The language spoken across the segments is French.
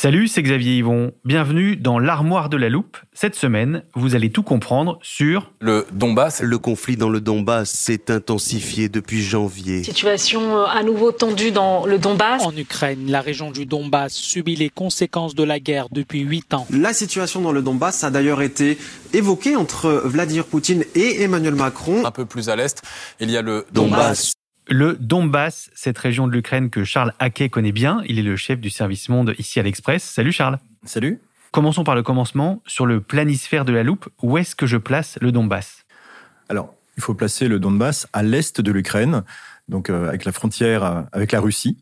Salut, c'est Xavier Yvon. Bienvenue dans l'armoire de la loupe. Cette semaine, vous allez tout comprendre sur le Donbass. Le conflit dans le Donbass s'est intensifié depuis janvier. Situation euh, à nouveau tendue dans le Donbass. En Ukraine, la région du Donbass subit les conséquences de la guerre depuis huit ans. La situation dans le Donbass a d'ailleurs été évoquée entre Vladimir Poutine et Emmanuel Macron. Un peu plus à l'est, il y a le Donbass. Le Donbass, cette région de l'Ukraine que Charles Hackey connaît bien, il est le chef du service monde ici à l'Express. Salut Charles. Salut. Commençons par le commencement. Sur le planisphère de la loupe, où est-ce que je place le Donbass? Alors, il faut placer le Donbass à l'est de l'Ukraine, donc euh, avec la frontière euh, avec la Russie.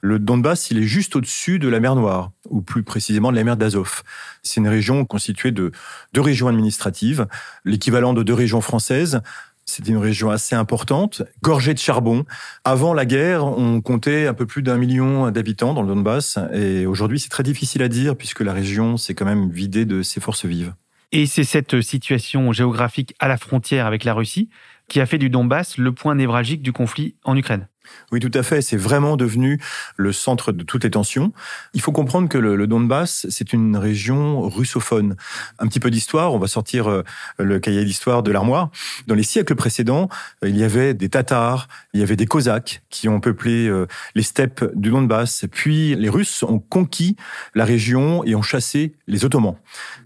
Le Donbass, il est juste au-dessus de la mer Noire, ou plus précisément de la mer d'Azov. C'est une région constituée de deux régions administratives, l'équivalent de deux régions françaises, c'est une région assez importante, gorgée de charbon. Avant la guerre, on comptait un peu plus d'un million d'habitants dans le Donbass. Et aujourd'hui, c'est très difficile à dire puisque la région s'est quand même vidée de ses forces vives. Et c'est cette situation géographique à la frontière avec la Russie qui a fait du Donbass le point névralgique du conflit en Ukraine. Oui, tout à fait. C'est vraiment devenu le centre de toutes les tensions. Il faut comprendre que le, Donbass, c'est une région russophone. Un petit peu d'histoire, on va sortir euh, le cahier d'histoire de l'armoire. Dans les siècles précédents, il y avait des Tatars, il y avait des Cosaques qui ont peuplé euh, les steppes du Donbass. Puis les Russes ont conquis la région et ont chassé les Ottomans.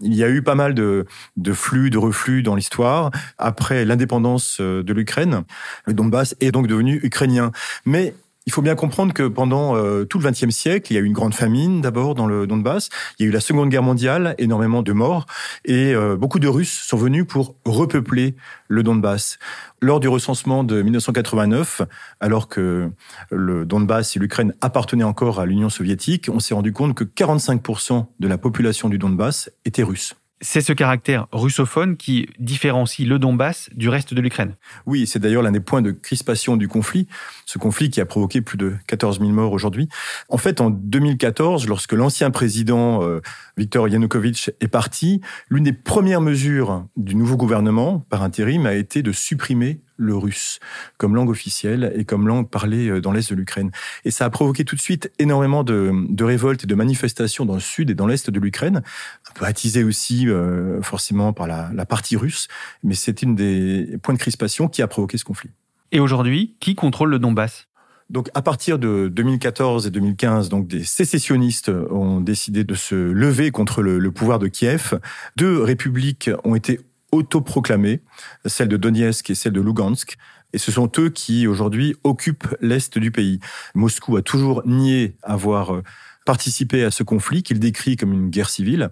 Il y a eu pas mal de, flux, de reflux dans l'histoire. Après l'indépendance euh, de l'Ukraine, le Donbass est donc devenu ukrainien. Mais il faut bien comprendre que pendant euh, tout le XXe siècle, il y a eu une grande famine d'abord dans le Donbass. Il y a eu la Seconde Guerre mondiale, énormément de morts, et euh, beaucoup de Russes sont venus pour repeupler le Donbass. Lors du recensement de 1989, alors que le Donbass et l'Ukraine appartenaient encore à l'Union soviétique, on s'est rendu compte que 45% de la population du Donbass était russe. C'est ce caractère russophone qui différencie le Donbass du reste de l'Ukraine. Oui, c'est d'ailleurs l'un des points de crispation du conflit, ce conflit qui a provoqué plus de 14 000 morts aujourd'hui. En fait, en 2014, lorsque l'ancien président euh, Viktor Yanukovych est parti, l'une des premières mesures du nouveau gouvernement, par intérim, a été de supprimer le russe comme langue officielle et comme langue parlée euh, dans l'est de l'Ukraine. Et ça a provoqué tout de suite énormément de, révoltes et de manifestations dans le sud et dans l'est de l'Ukraine, un peu attisé aussi euh, forcément par la, la partie russe, mais c'est une des points de crispation qui a provoqué ce conflit. Et aujourd'hui, qui contrôle le Donbass? Donc, à partir de 2014 et 2015, donc des sécessionnistes ont décidé de se lever contre le, pouvoir de Kiev. Deux républiques ont été autoproclamées, celle de Donetsk et celle de Lugansk. Et ce sont eux qui, aujourd'hui, occupent l'Est du pays. Moscou a toujours nié avoir euh, participé à ce conflit qu'il décrit comme une guerre civile,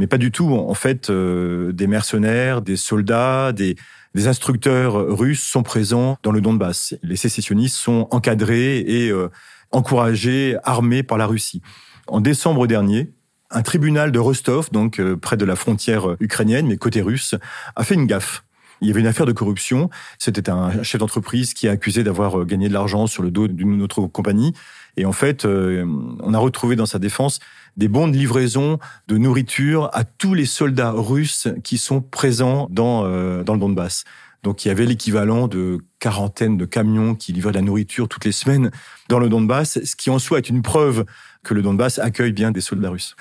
mais pas du tout. En fait, euh, des mercenaires, des soldats, des, des instructeurs russes sont présents dans le Donbass. Les sécessionnistes sont encadrés et euh, encouragés, armés par la Russie. En décembre dernier, un tribunal de Rostov, donc euh, près de la frontière ukrainienne, mais côté russe, a fait une gaffe. Il y avait une affaire de corruption. C'était un chef d'entreprise qui a accusé d'avoir euh, gagné de l'argent sur le dos d'une autre compagnie. Et en fait, euh, on a retrouvé dans sa défense des bons de livraison de nourriture à tous les soldats russes qui sont présents dans, dans le Donbass. Donc il y avait l'équivalent de quarantaine de camions qui livraient de la nourriture toutes les semaines dans le Donbass, ce qui en soi est une preuve que le Donbass accueille bien des soldats russes.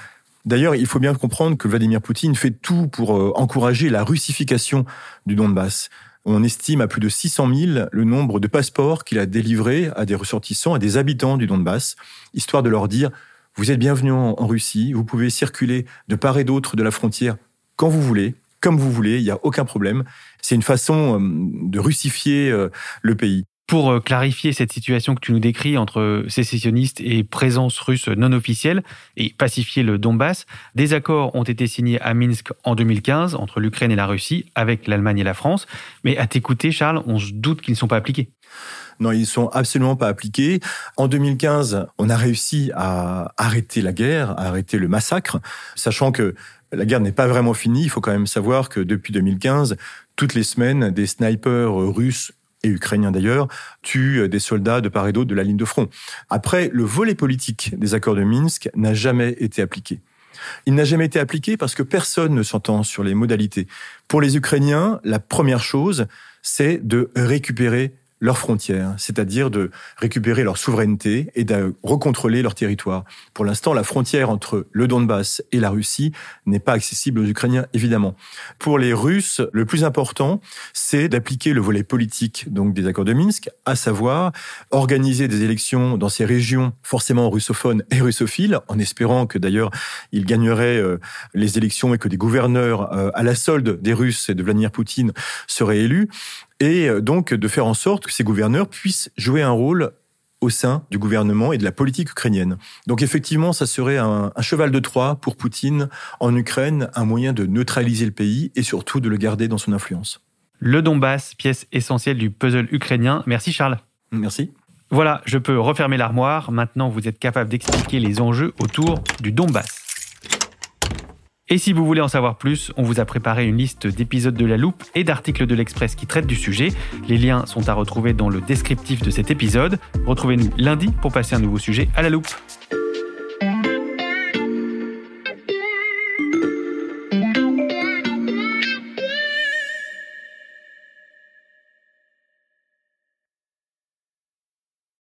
D'ailleurs, il faut bien comprendre que Vladimir Poutine fait tout pour euh, encourager la russification du Donbass. On estime à plus de 600 000 le nombre de passeports qu'il a délivrés à des ressortissants, à des habitants du Donbass, histoire de leur dire vous êtes bienvenus en Russie, vous pouvez circuler de part et d'autre de la frontière quand vous voulez, comme vous voulez, il n'y a aucun problème. C'est une façon euh, de russifier euh, le pays. Pour euh, clarifier cette situation que tu nous décris entre sécessionnistes et présence russe non officielle et pacifier le Donbass, des accords ont été signés à Minsk en 2015 entre l'Ukraine et la Russie, avec l'Allemagne et la France. Mais à t'écouter, Charles, on se doute qu'ils ne sont pas appliqués. Non, ils sont absolument pas appliqués. En 2015, on a réussi à arrêter la guerre, à arrêter le massacre, sachant que la guerre n'est pas vraiment finie. Il faut quand même savoir que depuis 2015, toutes les semaines, des snipers russes et ukrainiens d'ailleurs, tuent des soldats de part et d'autre de la ligne de front. Après, le volet politique des accords de Minsk n'a jamais été appliqué. Il n'a jamais été appliqué parce que personne ne s'entend sur les modalités. Pour les Ukrainiens, la première chose, c'est de récupérer leurs frontières, c'est-à-dire de récupérer leur souveraineté et de recontrôler leur territoire. Pour l'instant, la frontière entre le Donbass et la Russie n'est pas accessible aux Ukrainiens, évidemment. Pour les Russes, le plus important, c'est d'appliquer le volet politique donc des accords de Minsk, à savoir organiser des élections dans ces régions forcément russophones et russophiles, en espérant que d'ailleurs ils gagneraient euh, les élections et que des gouverneurs euh, à la solde des Russes et de Vladimir Poutine seraient élus et euh, donc de faire en sorte que ces gouverneurs puissent jouer un rôle au sein du gouvernement et de la politique ukrainienne. Donc effectivement, ça serait un, cheval de Troie pour Poutine en Ukraine, un moyen de neutraliser le pays et surtout de le garder dans son influence. Le Donbass, pièce essentielle du puzzle ukrainien. Merci Charles. Merci. Voilà, je peux refermer l'armoire. Maintenant, vous êtes capable d'expliquer les enjeux autour du Donbass. Et si vous voulez en savoir plus, on vous a préparé une liste d'épisodes de La Loupe et d'articles de l'Express qui traitent du sujet. Les liens sont à retrouver dans le descriptif de cet épisode. Retrouvez-nous lundi pour passer un nouveau sujet à La Loupe.